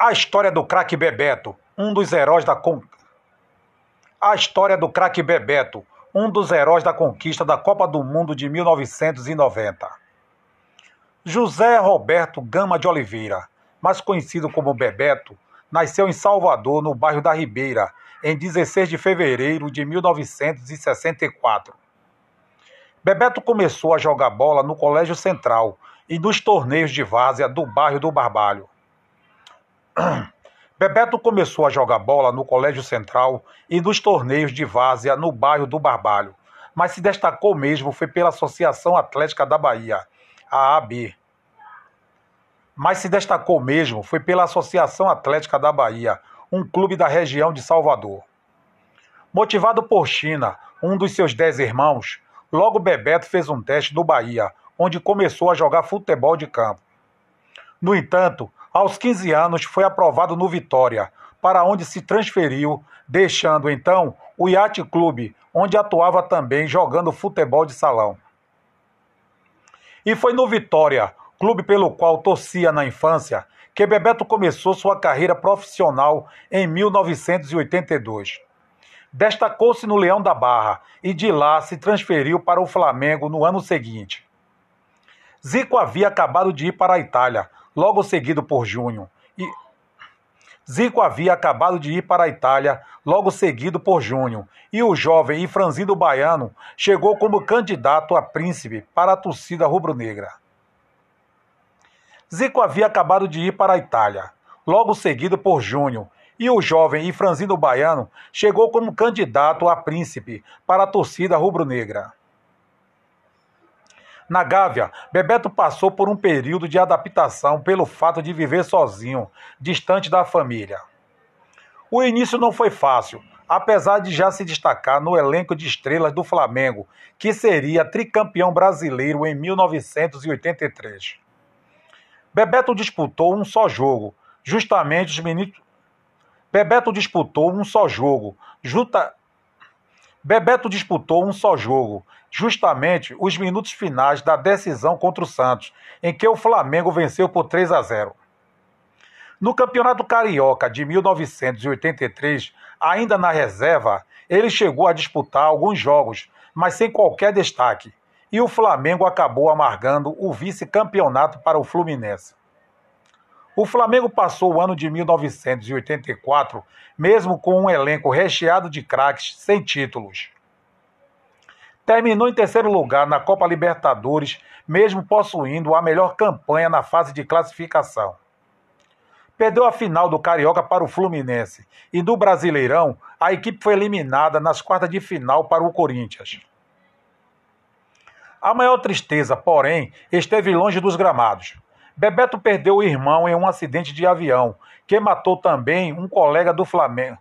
A história do craque Bebeto, um dos heróis da con... A história do craque Bebeto, um dos heróis da conquista da Copa do Mundo de 1990. José Roberto Gama de Oliveira, mais conhecido como Bebeto, nasceu em Salvador, no bairro da Ribeira, em 16 de fevereiro de 1964. Bebeto começou a jogar bola no Colégio Central e nos torneios de várzea do bairro do Barbalho. Bebeto começou a jogar bola no Colégio Central e nos torneios de várzea no bairro do Barbalho, mas se destacou mesmo foi pela Associação Atlética da Bahia, a AB. Mas se destacou mesmo foi pela Associação Atlética da Bahia, um clube da região de Salvador. Motivado por China, um dos seus dez irmãos, logo Bebeto fez um teste no Bahia, onde começou a jogar futebol de campo. No entanto, aos 15 anos foi aprovado no Vitória, para onde se transferiu, deixando então o Yacht Clube, onde atuava também jogando futebol de salão. E foi no Vitória, clube pelo qual torcia na infância, que Bebeto começou sua carreira profissional em 1982. Destacou-se no Leão da Barra e de lá se transferiu para o Flamengo no ano seguinte. Zico havia acabado de ir para a Itália, logo seguido por Júnior. E Zico havia acabado de ir para a Itália, logo seguido por Júnior, e o jovem e franzido baiano chegou como candidato a príncipe para a torcida rubro-negra. Zico havia acabado de ir para a Itália, logo seguido por Júnior, e o jovem e franzido baiano chegou como candidato a príncipe para a torcida rubro-negra. Na Gávea, Bebeto passou por um período de adaptação pelo fato de viver sozinho, distante da família. O início não foi fácil, apesar de já se destacar no elenco de estrelas do Flamengo, que seria tricampeão brasileiro em 1983. Bebeto disputou um só jogo, justamente os meninos. Bebeto disputou um só jogo, justa... Bebeto disputou um só jogo, justamente os minutos finais da decisão contra o Santos, em que o Flamengo venceu por 3 a 0. No Campeonato Carioca de 1983, ainda na reserva, ele chegou a disputar alguns jogos, mas sem qualquer destaque, e o Flamengo acabou amargando o vice-campeonato para o Fluminense. O Flamengo passou o ano de 1984, mesmo com um elenco recheado de craques sem títulos. Terminou em terceiro lugar na Copa Libertadores, mesmo possuindo a melhor campanha na fase de classificação. Perdeu a final do Carioca para o Fluminense e do Brasileirão, a equipe foi eliminada nas quartas de final para o Corinthians. A maior tristeza, porém, esteve longe dos gramados. Bebeto perdeu o irmão em um acidente de avião, que matou também um colega do Flamengo.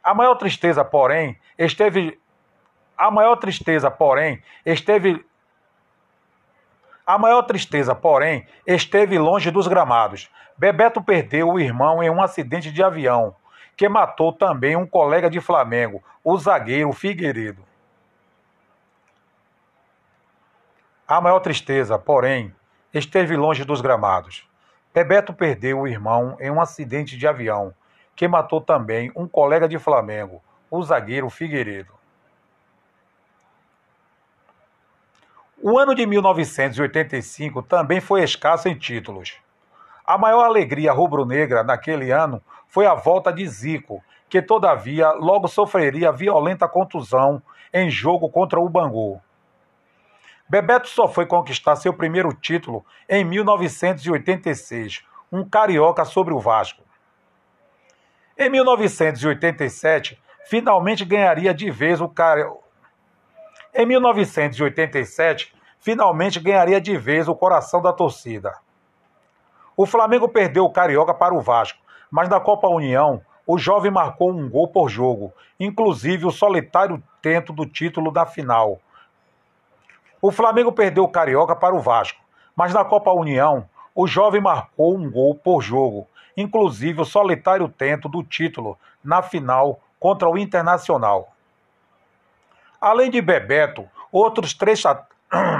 A maior tristeza, porém, esteve a maior tristeza, porém, esteve a maior tristeza, porém, esteve longe dos gramados. Bebeto perdeu o irmão em um acidente de avião, que matou também um colega de Flamengo, o zagueiro Figueiredo. A maior tristeza, porém, esteve longe dos gramados. Bebeto perdeu o irmão em um acidente de avião, que matou também um colega de Flamengo, o zagueiro Figueiredo. O ano de 1985 também foi escasso em títulos. A maior alegria rubro-negra naquele ano foi a volta de Zico, que todavia logo sofreria violenta contusão em jogo contra o Bangu. Bebeto só foi conquistar seu primeiro título em 1986, um carioca sobre o Vasco. Em 1987, finalmente ganharia de vez o carioca. Em 1987, finalmente ganharia de vez o coração da torcida. O Flamengo perdeu o Carioca para o Vasco, mas na Copa União, o jovem marcou um gol por jogo, inclusive o solitário tento do título da final. O Flamengo perdeu o Carioca para o Vasco, mas na Copa União, o jovem marcou um gol por jogo, inclusive o solitário tento do título na final contra o Internacional. Além de Bebeto, outros três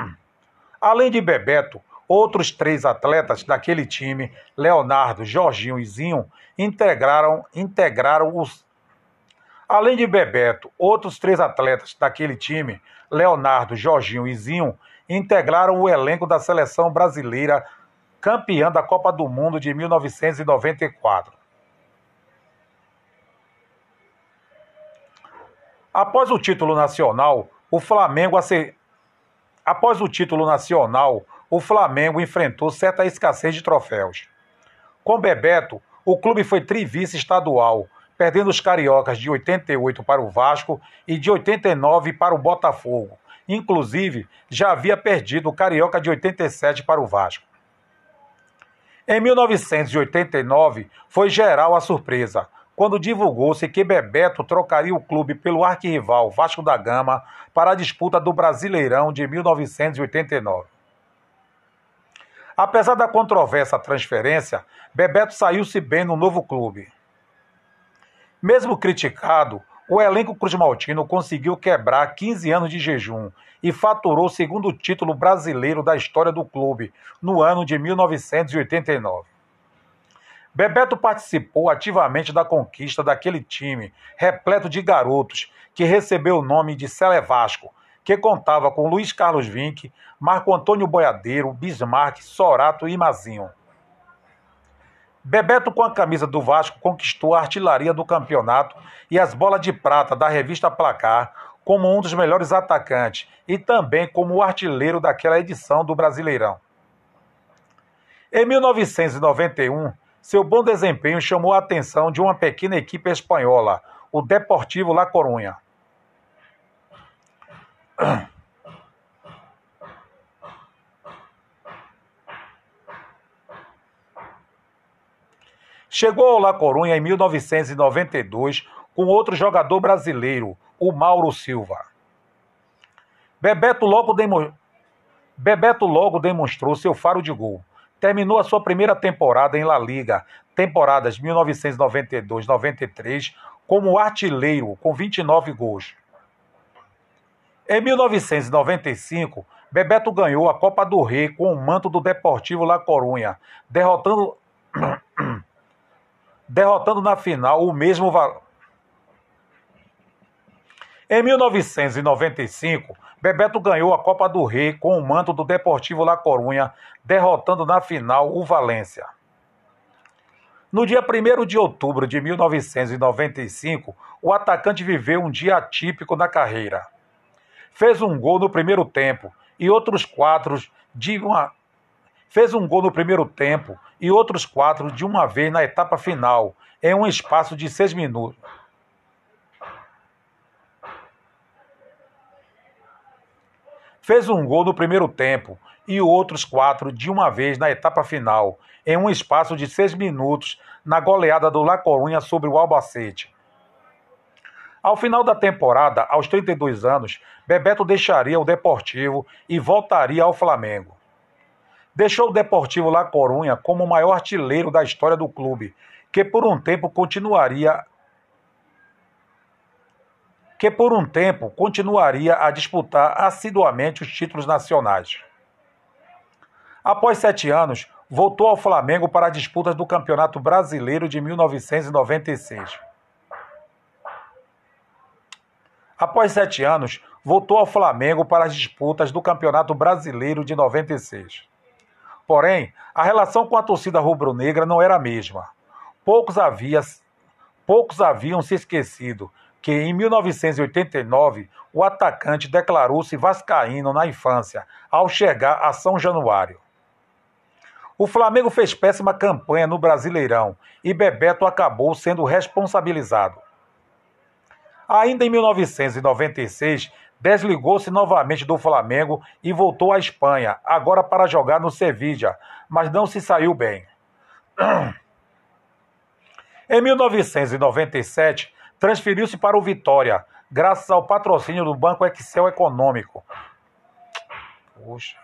Além de Bebeto, Outros três atletas daquele time, Leonardo, Jorginho e Zinho, integraram, integraram os. Além de Bebeto, outros três atletas daquele time, Leonardo, Jorginho e Zinho, integraram o elenco da seleção brasileira campeã da Copa do Mundo de 1994. Após o título nacional, o Flamengo Após o título nacional, o Flamengo enfrentou certa escassez de troféus. Com Bebeto, o clube foi trivice estadual, perdendo os cariocas de 88 para o Vasco e de 89 para o Botafogo. Inclusive, já havia perdido o carioca de 87 para o Vasco. Em 1989, foi geral a surpresa, quando divulgou-se que Bebeto trocaria o clube pelo arquirrival Vasco da Gama para a disputa do Brasileirão de 1989. Apesar da controvérsia transferência, Bebeto saiu-se bem no novo clube. Mesmo criticado, o elenco Cruz Maltino conseguiu quebrar 15 anos de jejum e faturou o segundo título brasileiro da história do clube no ano de 1989. Bebeto participou ativamente da conquista daquele time, repleto de garotos, que recebeu o nome de Sele Vasco, que contava com Luiz Carlos Vinck, Marco Antônio Boiadeiro, Bismarck, Sorato e Mazinho. Bebeto, com a camisa do Vasco, conquistou a artilharia do campeonato e as bolas de prata da revista Placar como um dos melhores atacantes e também como o artilheiro daquela edição do Brasileirão. Em 1991, seu bom desempenho chamou a atenção de uma pequena equipe espanhola, o Deportivo La Coruña. Chegou ao La Coruña em 1992 com outro jogador brasileiro, o Mauro Silva. Bebeto logo, demo... Bebeto logo demonstrou seu faro de gol terminou a sua primeira temporada em La Liga, temporadas 1992-93, como artilheiro, com 29 gols. Em 1995, Bebeto ganhou a Copa do Rei com o manto do Deportivo La Coruña, derrotando, derrotando na final o mesmo. Em 1995, Bebeto ganhou a Copa do Rei com o manto do Deportivo La Coruña, derrotando na final o Valência. No dia 1 de outubro de 1995, o atacante viveu um dia atípico na carreira. Fez um gol no primeiro tempo e outros quatro de uma fez um gol no primeiro tempo e outros quatro de uma vez na etapa final, em um espaço de seis minutos. Fez um gol no primeiro tempo e outros quatro de uma vez na etapa final, em um espaço de seis minutos, na goleada do La Coruña sobre o Albacete. Ao final da temporada, aos 32 anos, Bebeto deixaria o Deportivo e voltaria ao Flamengo. Deixou o Deportivo La Coruña como o maior artilheiro da história do clube, que por um tempo continuaria que por um tempo continuaria a disputar assiduamente os títulos nacionais. Após sete anos, voltou ao Flamengo para as disputas do Campeonato Brasileiro de 1996. Após sete anos, voltou ao Flamengo para as disputas do Campeonato Brasileiro de 96. Porém, a relação com a torcida rubro-negra não era a mesma. Poucos, havia, poucos haviam se esquecido que em 1989 o atacante declarou-se vascaíno na infância, ao chegar a São Januário. O Flamengo fez péssima campanha no Brasileirão e Bebeto acabou sendo responsabilizado. Ainda em 1996, desligou-se novamente do Flamengo e voltou à Espanha, agora para jogar no Sevilla, mas não se saiu bem. Em 1997, transferiu-se para o Vitória, graças ao patrocínio do Banco Excel Econômico. Poxa.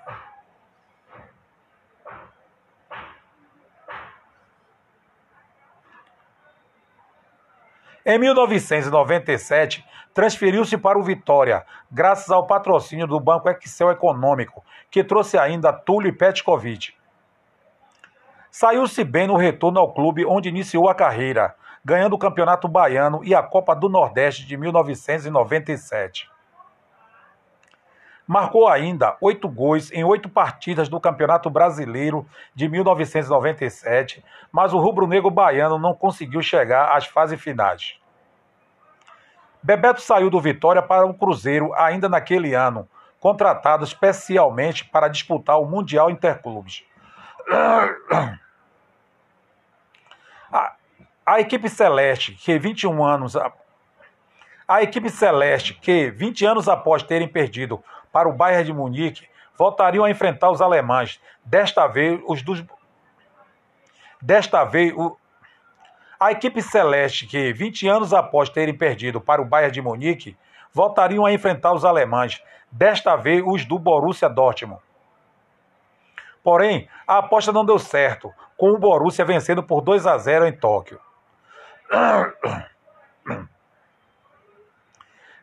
Em 1997, transferiu-se para o Vitória, graças ao patrocínio do Banco Excel Econômico, que trouxe ainda Túlio Petkovic. Saiu-se bem no retorno ao clube onde iniciou a carreira, ganhando o Campeonato Baiano e a Copa do Nordeste de 1997. Marcou ainda oito gols em oito partidas do Campeonato Brasileiro de 1997, mas o rubro-negro baiano não conseguiu chegar às fases finais. Bebeto saiu do Vitória para o Cruzeiro ainda naquele ano, contratado especialmente para disputar o Mundial Interclubes. A, a equipe celeste, que 21 anos a equipe celeste, que 20 anos após terem perdido para o Bayern de Munique, voltariam a enfrentar os alemães. Desta vez, os dos. Desta vez, o... a equipe celeste, que 20 anos após terem perdido para o Bayern de Munique, voltariam a enfrentar os alemães. Desta vez, os do Borussia Dortmund. Porém, a aposta não deu certo, com o Borussia vencendo por 2 a 0 em Tóquio.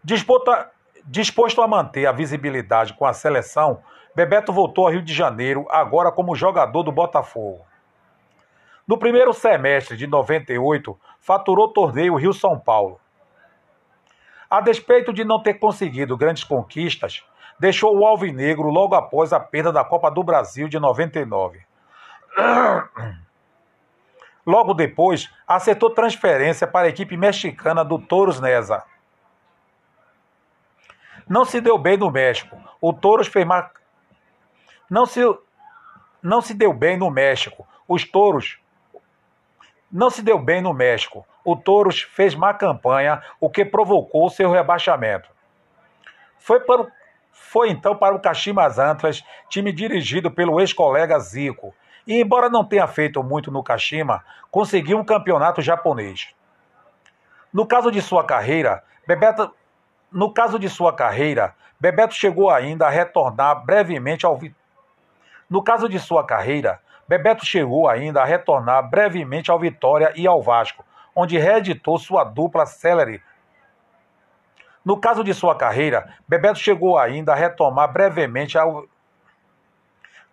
Disputa, Disposto a manter a visibilidade com a seleção, Bebeto voltou ao Rio de Janeiro, agora como jogador do Botafogo. No primeiro semestre de 98, faturou torneio Rio-São Paulo. A despeito de não ter conseguido grandes conquistas, deixou o Alvinegro logo após a perda da Copa do Brasil de 99. Logo depois, acertou transferência para a equipe mexicana do Toros Neza não se deu bem no México. O Touros fez uma... não se não se deu bem no México. Os Touros não se deu bem no México. O Touros fez má campanha, o que provocou seu rebaixamento. Foi, para. Foi então para o Kashimas Antras, time dirigido pelo ex-colega Zico. E embora não tenha feito muito no Kashima, conseguiu um campeonato japonês. No caso de sua carreira, Bebeto no caso de sua carreira, Bebeto chegou ainda a retornar brevemente ao No caso de sua carreira, Bebeto chegou ainda a retornar brevemente ao Vitória e ao Vasco, onde reeditou sua dupla Celery. No caso de sua carreira, Bebeto chegou ainda a retomar brevemente ao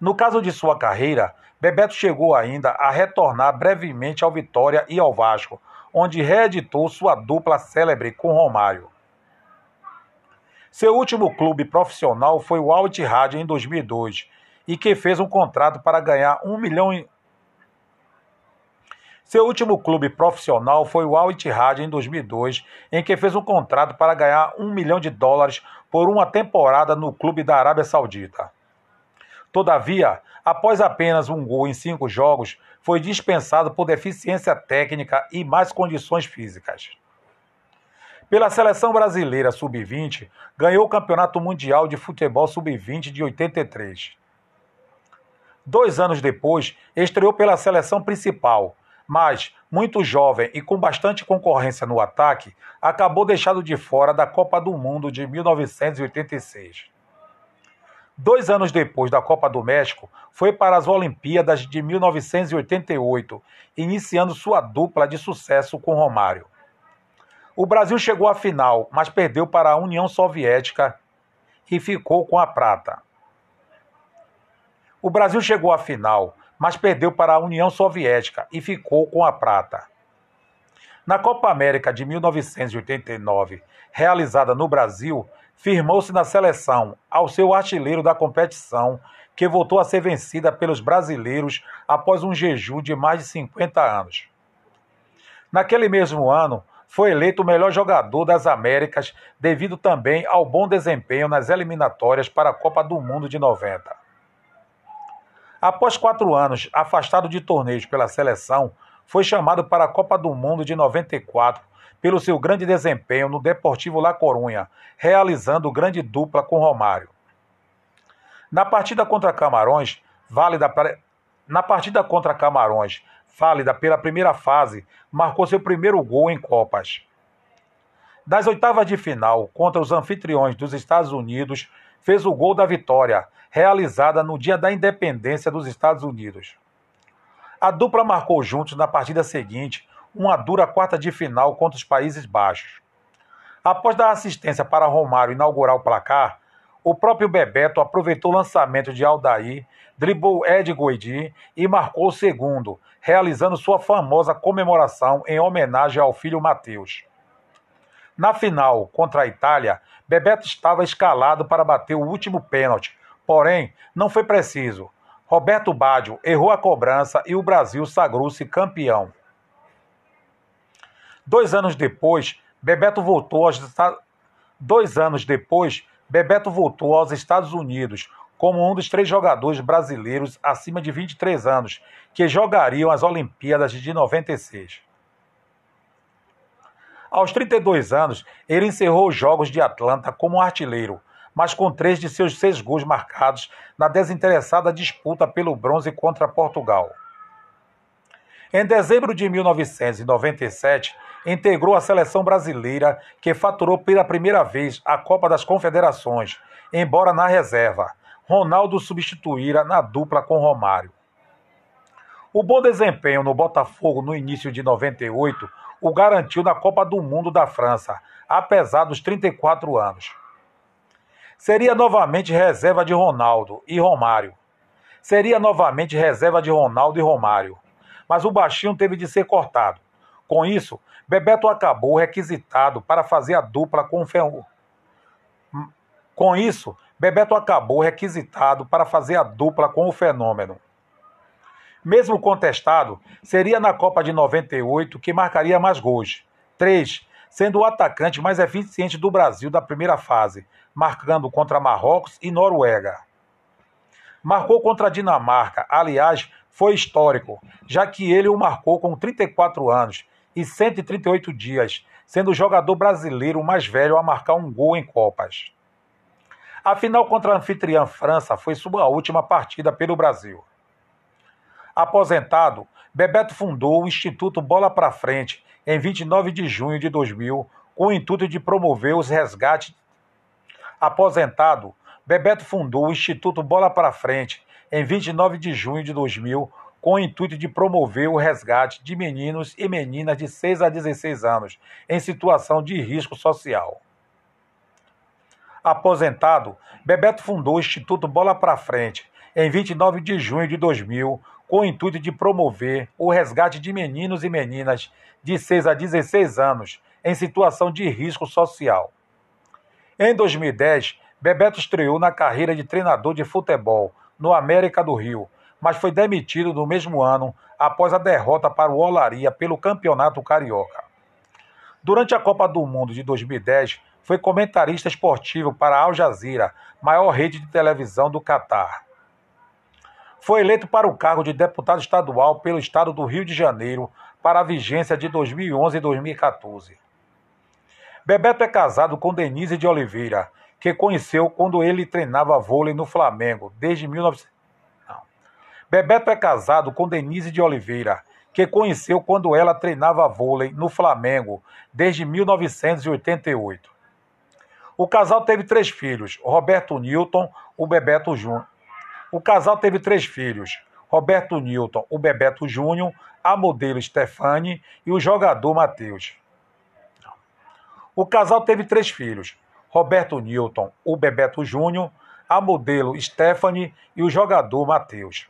No caso de sua carreira, Bebeto chegou ainda a retornar brevemente ao Vitória e ao Vasco, onde reeditou sua dupla célebre com Romário. Seu último clube profissional foi o Al Ittihad em 2002 e que fez um contrato para ganhar um milhão em... Seu último clube profissional foi o Al Ittihad em 2002, em que fez um contrato para ganhar um milhão de dólares por uma temporada no clube da Arábia Saudita. Todavia, após apenas um gol em cinco jogos, foi dispensado por deficiência técnica e más condições físicas. Pela seleção brasileira sub-20, ganhou o Campeonato Mundial de Futebol sub-20 de 83. Dois anos depois, estreou pela seleção principal, mas, muito jovem e com bastante concorrência no ataque, acabou deixado de fora da Copa do Mundo de 1986. Dois anos depois da Copa do México, foi para as Olimpíadas de 1988, iniciando sua dupla de sucesso com Romário. O Brasil chegou à final, mas perdeu para a União Soviética e ficou com a prata. O Brasil chegou à final, mas perdeu para a União Soviética e ficou com a prata. Na Copa América de 1989, realizada no Brasil, firmou-se na seleção ao seu artilheiro da competição, que voltou a ser vencida pelos brasileiros após um jejum de mais de 50 anos. Naquele mesmo ano, foi eleito o melhor jogador das Américas devido também ao bom desempenho nas eliminatórias para a Copa do Mundo de 90. Após quatro anos afastado de torneios pela seleção, foi chamado para a Copa do Mundo de 94 pelo seu grande desempenho no Deportivo La Corunha, realizando grande dupla com Romário. Na partida contra Camarões, válida para... na partida contra Camarões, válida pela primeira fase, marcou seu primeiro gol em Copas. Das oitavas de final, contra os anfitriões dos Estados Unidos, fez o gol da vitória, realizada no dia da independência dos Estados Unidos. A dupla marcou juntos na partida seguinte uma dura quarta de final contra os Países Baixos. Após dar assistência para Romário inaugurar o placar, o próprio Bebeto aproveitou o lançamento de Aldair, driblou Ed Goidi e marcou o segundo, realizando sua famosa comemoração em homenagem ao filho Mateus. Na final, contra a Itália, Bebeto estava escalado para bater o último pênalti, porém, não foi preciso. Roberto Baggio errou a cobrança e o Brasil sagrou-se campeão. Dois anos depois, Bebeto voltou aos Dois anos depois, Bebeto voltou aos Estados Unidos como um dos três jogadores brasileiros acima de 23 anos que jogariam as Olimpíadas de 96. Aos 32 anos, ele encerrou os Jogos de Atlanta como artilheiro, mas com três de seus seis gols marcados na desinteressada disputa pelo bronze contra Portugal. Em dezembro de 1997, integrou a seleção brasileira, que faturou pela primeira vez a Copa das Confederações, embora na reserva. Ronaldo substituíra na dupla com Romário. O bom desempenho no Botafogo no início de 98 o garantiu na Copa do Mundo da França, apesar dos 34 anos. Seria novamente reserva de Ronaldo e Romário. Seria novamente reserva de Ronaldo e Romário. Mas o baixinho teve de ser cortado. Com isso, Bebeto acabou requisitado para fazer a dupla com Ferro. Com isso, Bebeto acabou requisitado para fazer a dupla com o fenômeno. Mesmo contestado, seria na Copa de 98 que marcaria mais gols. Três, sendo o atacante mais eficiente do Brasil da primeira fase, marcando contra Marrocos e Noruega. Marcou contra a Dinamarca, aliás, foi histórico, já que ele o marcou com 34 anos e 138 dias, sendo o jogador brasileiro mais velho a marcar um gol em Copas. A final contra a anfitriã França foi sua última partida pelo Brasil. Aposentado, Bebeto fundou o Instituto Bola para Frente em 29 de junho de 2000, com o intuito de promover os resgates. Aposentado, Bebeto fundou o Instituto Bola para Frente em 29 de junho de 2000, com o intuito de promover o resgate de meninos e meninas de 6 a 16 anos em situação de risco social. Aposentado, Bebeto fundou o Instituto Bola para Frente em 29 de junho de 2000, com o intuito de promover o resgate de meninos e meninas de 6 a 16 anos em situação de risco social. Em 2010, Bebeto estreou na carreira de treinador de futebol no América do Rio, mas foi demitido no mesmo ano após a derrota para o Olaria pelo Campeonato Carioca. Durante a Copa do Mundo de 2010, foi comentarista esportivo para a Al Jazeera, maior rede de televisão do Catar. Foi eleito para o cargo de deputado estadual pelo estado do Rio de Janeiro para a vigência de 2011 e 2014. Bebeto é casado com Denise de Oliveira, que conheceu quando ele treinava vôlei no Flamengo desde 19... Bebeto é casado com Denise de Oliveira, que conheceu quando ela treinava vôlei no Flamengo desde 1988. O casal teve três filhos: Roberto Newton, o Bebeto Júnior. O casal teve três filhos: Roberto Newton, o Bebeto Júnior, a modelo Stefani e o jogador Matheus. O casal teve três filhos: Roberto Newton, o Bebeto Júnior, a modelo Stephanie e o jogador Matheus.